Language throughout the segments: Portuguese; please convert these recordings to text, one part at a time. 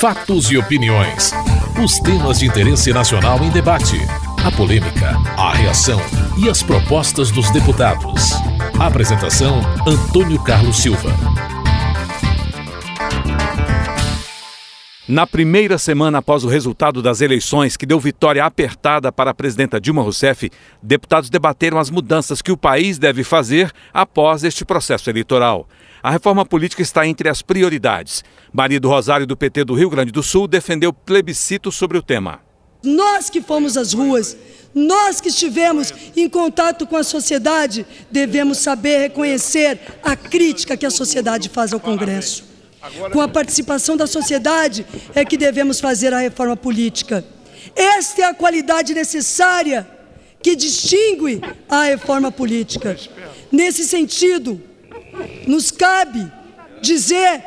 Fatos e opiniões. Os temas de interesse nacional em debate. A polêmica, a reação e as propostas dos deputados. Apresentação: Antônio Carlos Silva. Na primeira semana após o resultado das eleições, que deu vitória apertada para a presidenta Dilma Rousseff, deputados debateram as mudanças que o país deve fazer após este processo eleitoral. A reforma política está entre as prioridades. Maria do Rosário, do PT do Rio Grande do Sul, defendeu plebiscito sobre o tema. Nós que fomos às ruas, nós que estivemos em contato com a sociedade, devemos saber reconhecer a crítica que a sociedade faz ao Congresso. Com a participação da sociedade é que devemos fazer a reforma política. Esta é a qualidade necessária que distingue a reforma política. Nesse sentido, nos cabe dizer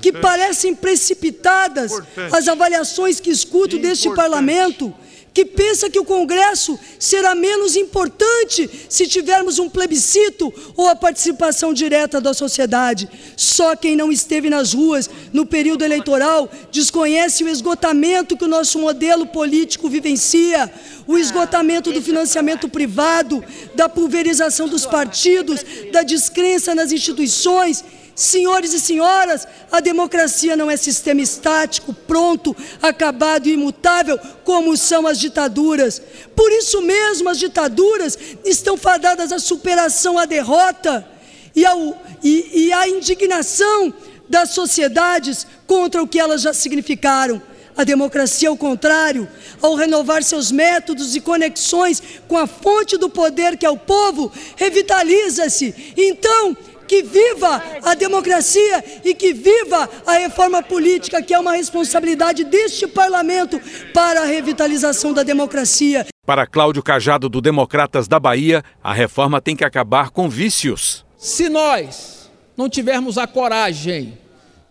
que parecem precipitadas as avaliações que escuto deste parlamento, que pensa que o Congresso será menos importante se tivermos um plebiscito ou a participação direta da sociedade. Só quem não esteve nas ruas no período eleitoral desconhece o esgotamento que o nosso modelo político vivencia, o esgotamento do financiamento privado, da pulverização dos partidos, da descrença nas instituições Senhores e senhoras, a democracia não é sistema estático, pronto, acabado e imutável, como são as ditaduras. Por isso mesmo, as ditaduras estão fadadas à superação, à derrota e, ao, e, e à indignação das sociedades contra o que elas já significaram. A democracia, ao contrário, ao renovar seus métodos e conexões com a fonte do poder que é o povo, revitaliza-se. Então, que viva a democracia e que viva a reforma política, que é uma responsabilidade deste parlamento para a revitalização da democracia. Para Cláudio Cajado, do Democratas da Bahia, a reforma tem que acabar com vícios. Se nós não tivermos a coragem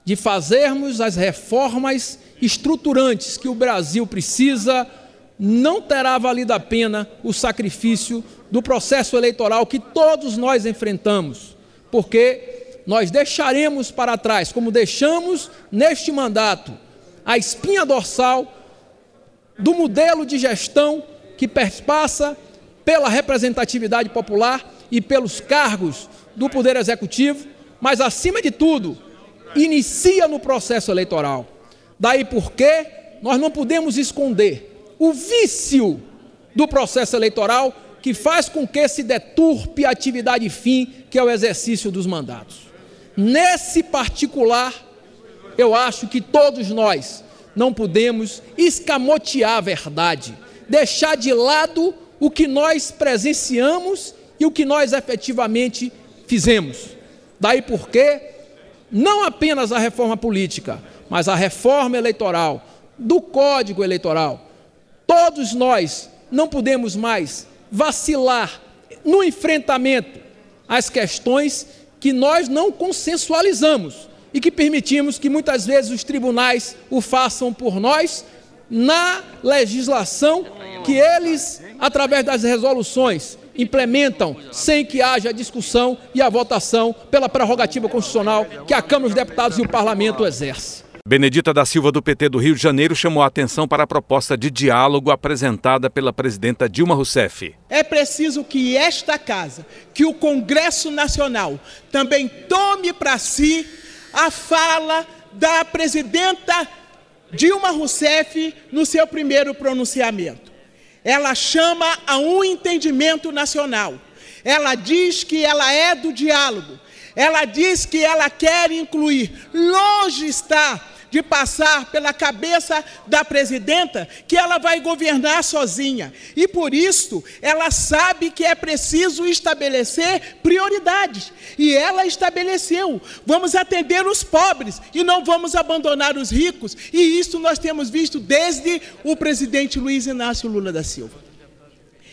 de fazermos as reformas estruturantes que o Brasil precisa, não terá valido a pena o sacrifício do processo eleitoral que todos nós enfrentamos porque nós deixaremos para trás, como deixamos neste mandato, a espinha dorsal do modelo de gestão que perpassa pela representatividade popular e pelos cargos do Poder Executivo, mas, acima de tudo, inicia no processo eleitoral. Daí porque nós não podemos esconder o vício do processo eleitoral que faz com que se deturpe a atividade fim, que é o exercício dos mandatos. Nesse particular, eu acho que todos nós não podemos escamotear a verdade, deixar de lado o que nós presenciamos e o que nós efetivamente fizemos. Daí porque não apenas a reforma política, mas a reforma eleitoral, do Código Eleitoral, todos nós não podemos mais vacilar no enfrentamento às questões que nós não consensualizamos e que permitimos que muitas vezes os tribunais o façam por nós na legislação que eles, através das resoluções, implementam sem que haja discussão e a votação pela prerrogativa constitucional que a Câmara dos Deputados e o Parlamento exerce. Benedita da Silva, do PT do Rio de Janeiro, chamou a atenção para a proposta de diálogo apresentada pela presidenta Dilma Rousseff. É preciso que esta casa, que o Congresso Nacional, também tome para si a fala da presidenta Dilma Rousseff no seu primeiro pronunciamento. Ela chama a um entendimento nacional. Ela diz que ela é do diálogo. Ela diz que ela quer incluir. Longe está de passar pela cabeça da presidenta que ela vai governar sozinha. E por isso, ela sabe que é preciso estabelecer prioridades. E ela estabeleceu: vamos atender os pobres e não vamos abandonar os ricos. E isso nós temos visto desde o presidente Luiz Inácio Lula da Silva.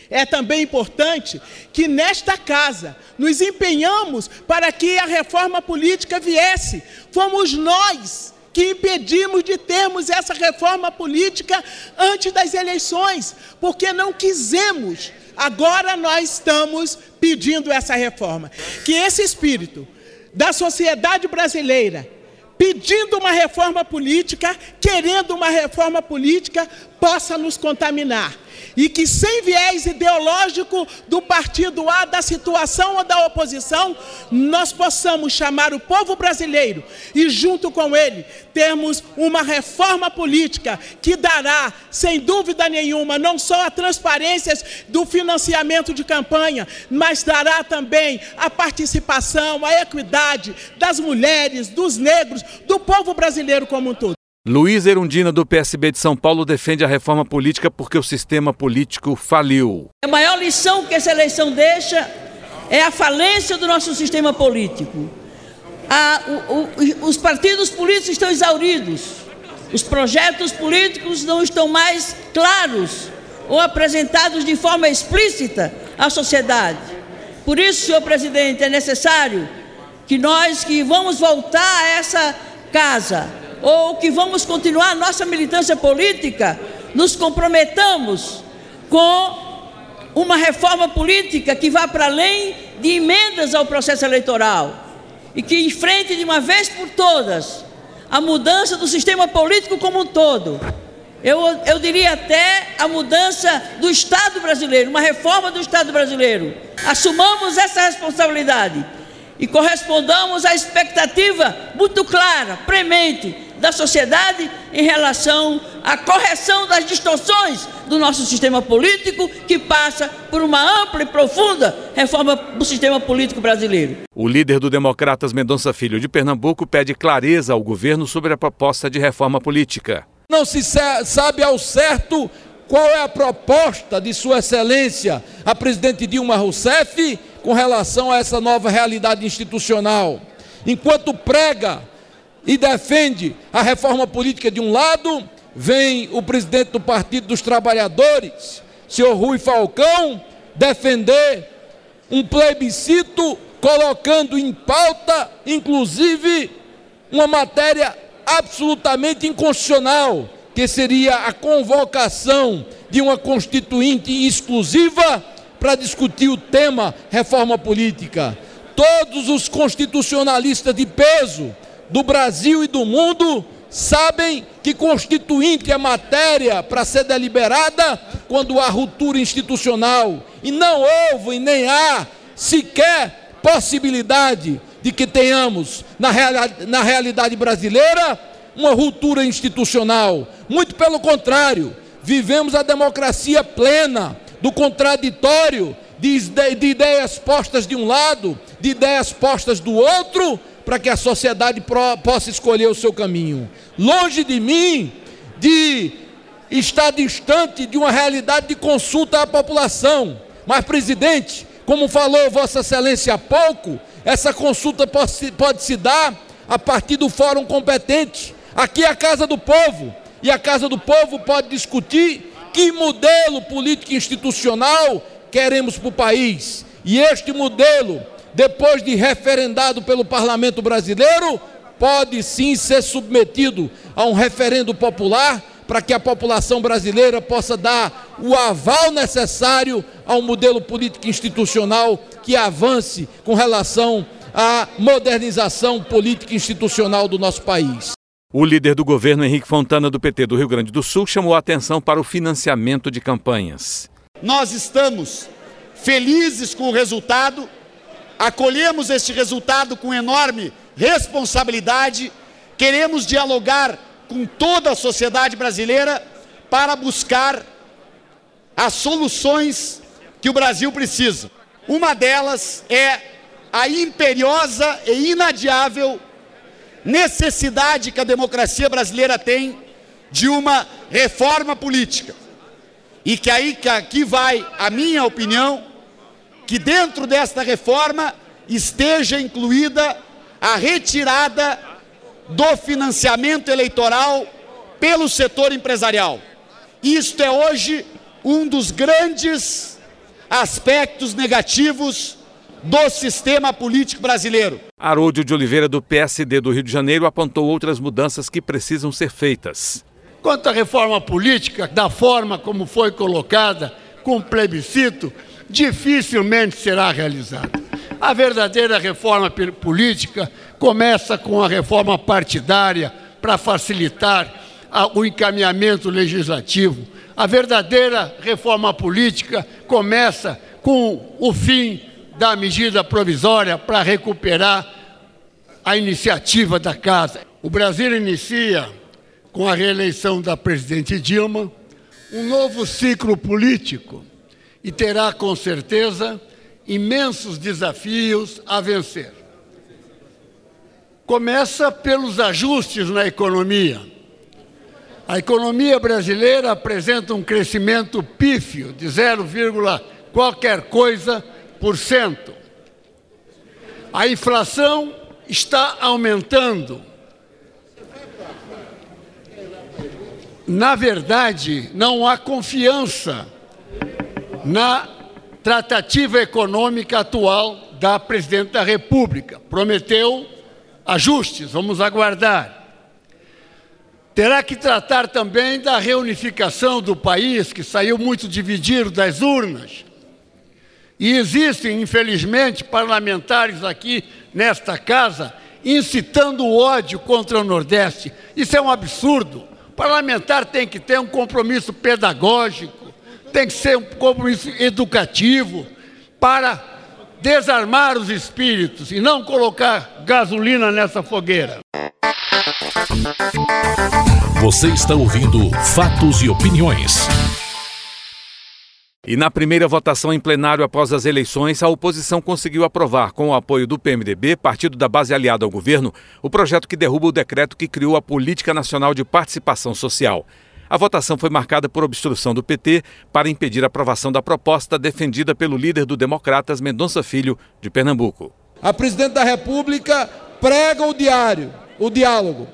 É também importante que nesta casa nos empenhamos para que a reforma política viesse. Fomos nós que impedimos de termos essa reforma política antes das eleições, porque não quisemos. Agora nós estamos pedindo essa reforma. Que esse espírito da sociedade brasileira pedindo uma reforma política, querendo uma reforma política, possa nos contaminar e que, sem viés ideológico do partido A, da situação ou da oposição, nós possamos chamar o povo brasileiro e, junto com ele, termos uma reforma política que dará, sem dúvida nenhuma, não só a transparência do financiamento de campanha, mas dará também a participação, a equidade das mulheres, dos negros, do povo brasileiro como um todo. Luiz Erundina, do PSB de São Paulo, defende a reforma política porque o sistema político faliu. A maior lição que essa eleição deixa é a falência do nosso sistema político. A, o, o, os partidos políticos estão exauridos, os projetos políticos não estão mais claros ou apresentados de forma explícita à sociedade. Por isso, senhor presidente, é necessário que nós que vamos voltar a essa casa, ou que vamos continuar nossa militância política, nos comprometamos com uma reforma política que vá para além de emendas ao processo eleitoral e que enfrente de uma vez por todas a mudança do sistema político como um todo. Eu, eu diria até a mudança do Estado brasileiro, uma reforma do Estado brasileiro. Assumamos essa responsabilidade e correspondamos à expectativa muito clara, premente, da sociedade em relação à correção das distorções do nosso sistema político, que passa por uma ampla e profunda reforma do sistema político brasileiro. O líder do Democratas Mendonça Filho de Pernambuco pede clareza ao governo sobre a proposta de reforma política. Não se sabe ao certo qual é a proposta de Sua Excelência, a presidente Dilma Rousseff, com relação a essa nova realidade institucional. Enquanto prega e defende a reforma política de um lado, vem o presidente do Partido dos Trabalhadores, senhor Rui Falcão, defender um plebiscito colocando em pauta, inclusive, uma matéria absolutamente inconstitucional, que seria a convocação de uma constituinte exclusiva para discutir o tema reforma política. Todos os constitucionalistas de peso do Brasil e do mundo sabem que constituinte é matéria para ser deliberada quando há ruptura institucional. E não houve nem há sequer possibilidade de que tenhamos, na, realidade, na realidade brasileira, uma ruptura institucional. Muito pelo contrário, vivemos a democracia plena, do contraditório, de, de ideias postas de um lado, de ideias postas do outro para que a sociedade possa escolher o seu caminho. Longe de mim de estar distante de uma realidade de consulta à população. Mas, presidente, como falou Vossa Excelência há pouco, essa consulta pode pode se dar a partir do fórum competente. Aqui é a Casa do Povo, e a Casa do Povo pode discutir que modelo político institucional queremos para o país. E este modelo depois de referendado pelo parlamento brasileiro, pode sim ser submetido a um referendo popular para que a população brasileira possa dar o aval necessário ao modelo político institucional que avance com relação à modernização política institucional do nosso país. O líder do governo, Henrique Fontana, do PT do Rio Grande do Sul, chamou a atenção para o financiamento de campanhas. Nós estamos felizes com o resultado acolhemos este resultado com enorme responsabilidade, queremos dialogar com toda a sociedade brasileira para buscar as soluções que o Brasil precisa. Uma delas é a imperiosa e inadiável necessidade que a democracia brasileira tem de uma reforma política. E que aí que aqui vai a minha opinião, que dentro desta reforma esteja incluída a retirada do financiamento eleitoral pelo setor empresarial. Isto é hoje um dos grandes aspectos negativos do sistema político brasileiro. Haroldo de Oliveira, do PSD do Rio de Janeiro, apontou outras mudanças que precisam ser feitas. Quanto à reforma política, da forma como foi colocada, com plebiscito, dificilmente será realizada. A verdadeira reforma política começa com a reforma partidária para facilitar o encaminhamento legislativo. A verdadeira reforma política começa com o fim da medida provisória para recuperar a iniciativa da Casa. O Brasil inicia, com a reeleição da presidente Dilma, um novo ciclo político e terá, com certeza, imensos desafios a vencer. Começa pelos ajustes na economia. A economia brasileira apresenta um crescimento pífio de 0, qualquer coisa por cento. A inflação está aumentando. Na verdade, não há confiança na tratativa econômica atual da presidente da República. Prometeu ajustes, vamos aguardar. Terá que tratar também da reunificação do país, que saiu muito dividido das urnas. E existem, infelizmente, parlamentares aqui nesta casa incitando o ódio contra o Nordeste. Isso é um absurdo. O parlamentar tem que ter um compromisso pedagógico, tem que ser um compromisso educativo para desarmar os espíritos e não colocar gasolina nessa fogueira. Você está ouvindo Fatos e Opiniões. E na primeira votação em plenário após as eleições, a oposição conseguiu aprovar, com o apoio do PMDB, partido da base aliada ao governo, o projeto que derruba o decreto que criou a Política Nacional de Participação Social. A votação foi marcada por obstrução do PT para impedir a aprovação da proposta defendida pelo líder do Democratas, Mendonça Filho, de Pernambuco. A presidente da República prega o diário, o diálogo.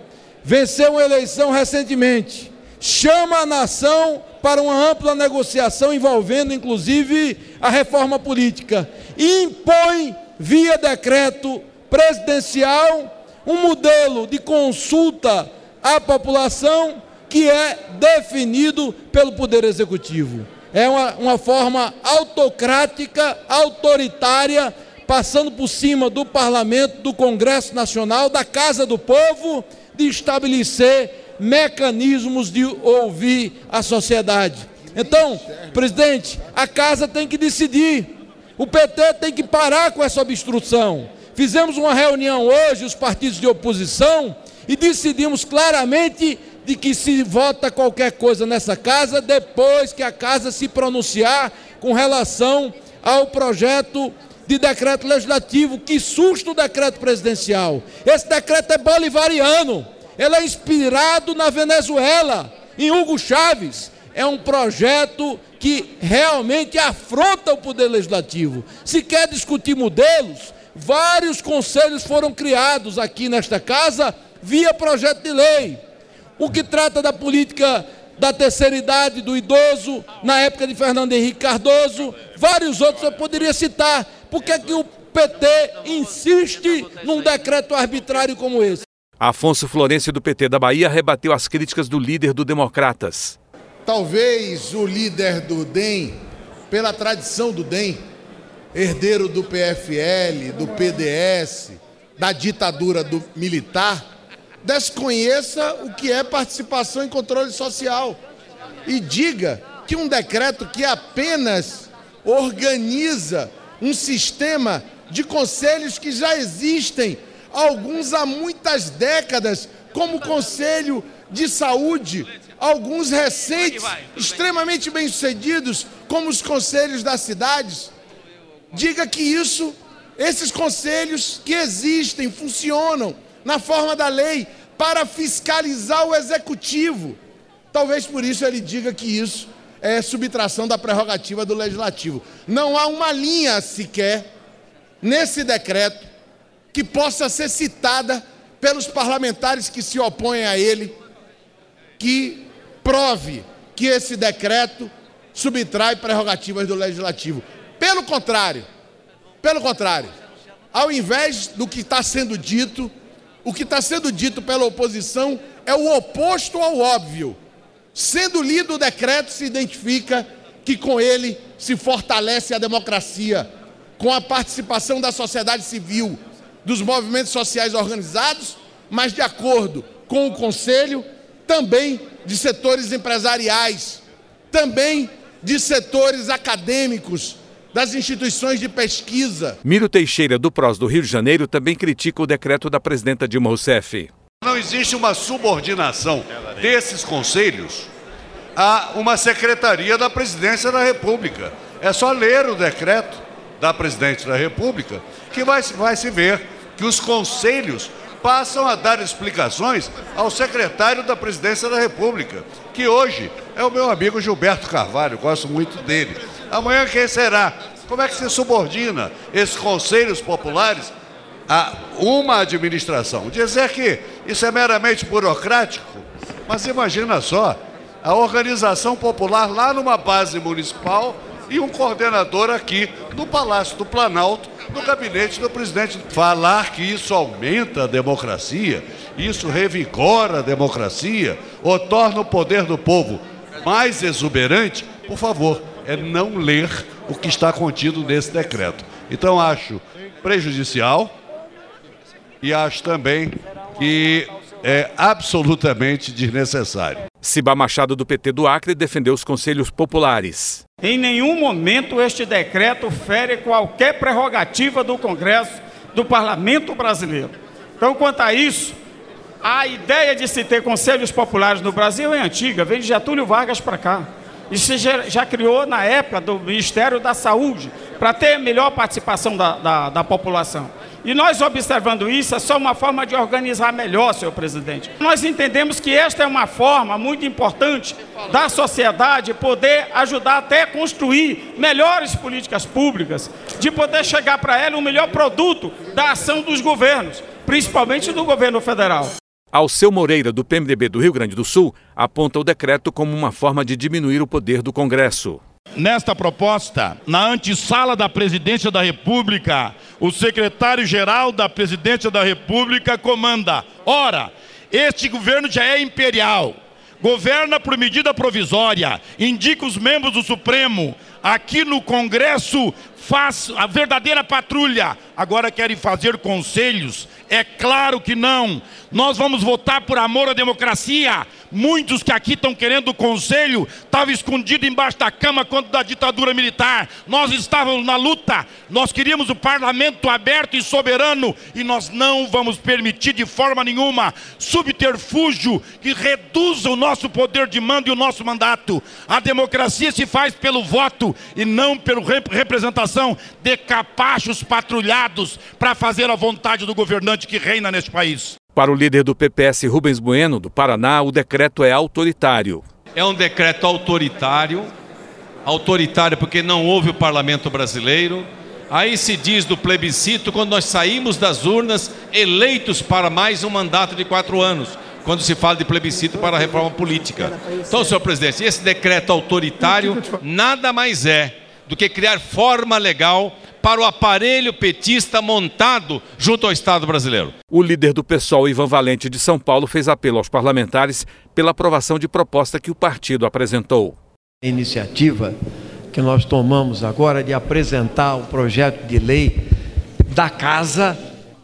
Venceu uma eleição recentemente. Chama a nação para uma ampla negociação envolvendo inclusive a reforma política. E impõe, via decreto presidencial, um modelo de consulta à população que é definido pelo Poder Executivo. É uma, uma forma autocrática, autoritária, passando por cima do Parlamento, do Congresso Nacional, da Casa do Povo, de estabelecer mecanismos de ouvir a sociedade. Então, presidente, a casa tem que decidir. O PT tem que parar com essa obstrução. Fizemos uma reunião hoje, os partidos de oposição, e decidimos claramente de que se vota qualquer coisa nessa casa depois que a casa se pronunciar com relação ao projeto de decreto legislativo que susta o decreto presidencial. Esse decreto é bolivariano ele é inspirado na Venezuela, em Hugo Chávez. É um projeto que realmente afronta o poder legislativo. Se quer discutir modelos, vários conselhos foram criados aqui nesta casa via projeto de lei. O que trata da política da terceira idade, do idoso, na época de Fernando Henrique Cardoso, vários outros eu poderia citar. Por que, é que o PT insiste num decreto arbitrário como esse? Afonso Florencio, do PT da Bahia, rebateu as críticas do líder do Democratas. Talvez o líder do DEM, pela tradição do DEM, herdeiro do PFL, do PDS, da ditadura do militar, desconheça o que é participação em controle social e diga que um decreto que apenas organiza um sistema de conselhos que já existem alguns há muitas décadas, como o Conselho de Saúde, alguns recentes, extremamente bem-sucedidos, como os conselhos das cidades. Diga que isso, esses conselhos que existem, funcionam na forma da lei para fiscalizar o executivo. Talvez por isso ele diga que isso é subtração da prerrogativa do legislativo. Não há uma linha sequer nesse decreto que possa ser citada pelos parlamentares que se opõem a ele, que prove que esse decreto subtrai prerrogativas do legislativo. Pelo contrário, pelo contrário, ao invés do que está sendo dito, o que está sendo dito pela oposição é o oposto ao óbvio. Sendo lido o decreto, se identifica que com ele se fortalece a democracia, com a participação da sociedade civil, dos movimentos sociais organizados, mas de acordo com o Conselho, também de setores empresariais, também de setores acadêmicos, das instituições de pesquisa. Miro Teixeira, do PROS do Rio de Janeiro, também critica o decreto da presidenta Dilma Rousseff. Não existe uma subordinação desses conselhos a uma secretaria da presidência da República. É só ler o decreto da presidente da República que vai, vai se ver que os conselhos passam a dar explicações ao secretário da presidência da República, que hoje é o meu amigo Gilberto Carvalho, gosto muito dele. Amanhã quem será? Como é que se subordina esses conselhos populares a uma administração? Dizer que isso é meramente burocrático, mas imagina só, a organização popular lá numa base municipal e um coordenador aqui no Palácio do Planalto, no gabinete do presidente. Falar que isso aumenta a democracia, isso revigora a democracia, ou torna o poder do povo mais exuberante, por favor, é não ler o que está contido nesse decreto. Então acho prejudicial e acho também que é absolutamente desnecessário. Ciba Machado, do PT do Acre, defendeu os conselhos populares. Em nenhum momento este decreto fere qualquer prerrogativa do Congresso, do Parlamento brasileiro. Então, quanto a isso, a ideia de se ter conselhos populares no Brasil é antiga, vem de Getúlio Vargas para cá. Isso já, já, criou na época do Ministério da Saúde, para ter melhor participação da, da, da população. E nós observando isso, é só uma forma de organizar melhor, senhor presidente. Nós entendemos que esta é uma forma muito importante da sociedade poder ajudar até construir melhores políticas públicas, de poder chegar para ela o melhor produto da ação dos governos, principalmente do governo federal. Alceu Moreira, do PMDB do Rio Grande do Sul, aponta o decreto como uma forma de diminuir o poder do Congresso. Nesta proposta, na antessala da Presidência da República, o secretário-geral da Presidência da República comanda. Ora, este governo já é imperial, governa por medida provisória, indica os membros do Supremo. Aqui no Congresso faz a verdadeira patrulha. Agora querem fazer conselhos é claro que não. Nós vamos votar por amor à democracia. Muitos que aqui estão querendo o conselho estavam escondidos embaixo da cama quando da ditadura militar. Nós estávamos na luta. Nós queríamos o parlamento aberto e soberano e nós não vamos permitir de forma nenhuma subterfúgio que reduza o nosso poder de mando e o nosso mandato. A democracia se faz pelo voto e não pela representação de capachos patrulhados para fazer a vontade do governante que reina neste país. Para o líder do PPS, Rubens Bueno, do Paraná, o decreto é autoritário. É um decreto autoritário, autoritário porque não houve o parlamento brasileiro. Aí se diz do plebiscito quando nós saímos das urnas eleitos para mais um mandato de quatro anos quando se fala de plebiscito para a reforma política. Então, senhor presidente, esse decreto autoritário nada mais é do que criar forma legal para o aparelho petista montado junto ao Estado brasileiro. O líder do PSOL, Ivan Valente de São Paulo, fez apelo aos parlamentares pela aprovação de proposta que o partido apresentou. A iniciativa que nós tomamos agora de apresentar o projeto de lei da Casa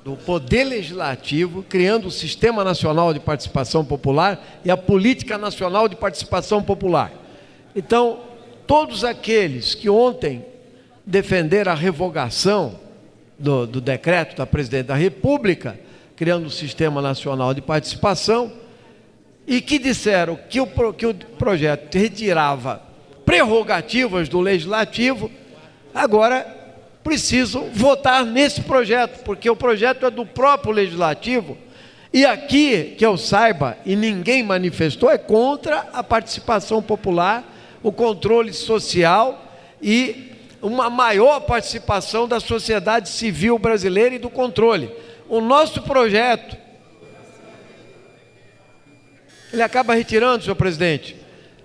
do Poder Legislativo, criando o Sistema Nacional de Participação Popular e a Política Nacional de Participação Popular. Então, todos aqueles que ontem defender a revogação do, do decreto da presidente da República, criando o Sistema Nacional de Participação, e que disseram que o, que o projeto retirava prerrogativas do legislativo, agora precisam votar nesse projeto, porque o projeto é do próprio legislativo. E aqui, que eu saiba, e ninguém manifestou, é contra a participação popular, o controle social e uma maior participação da sociedade civil brasileira e do controle. O nosso projeto, ele acaba retirando, senhor presidente,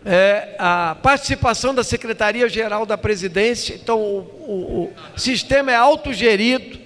é, a participação da Secretaria-Geral da Presidência, então o, o, o sistema é autogerido,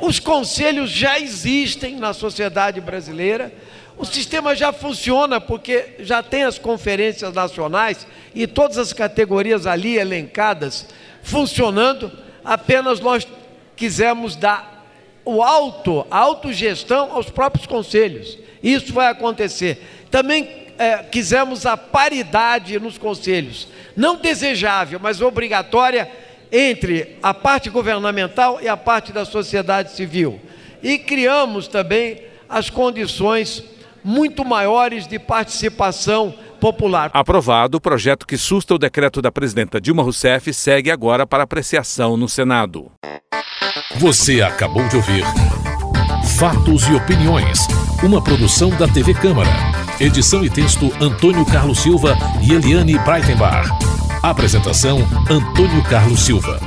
os conselhos já existem na sociedade brasileira, o sistema já funciona porque já tem as conferências nacionais e todas as categorias ali elencadas funcionando. apenas nós quisemos dar o auto, a autogestão aos próprios conselhos. Isso vai acontecer. Também é, quisemos a paridade nos conselhos, não desejável, mas obrigatória entre a parte governamental e a parte da sociedade civil. E criamos também as condições muito maiores de participação popular. Aprovado, o projeto que susta o decreto da presidenta Dilma Rousseff segue agora para apreciação no Senado. Você acabou de ouvir Fatos e Opiniões, uma produção da TV Câmara. Edição e texto Antônio Carlos Silva e Eliane Breitenbach. Apresentação Antônio Carlos Silva.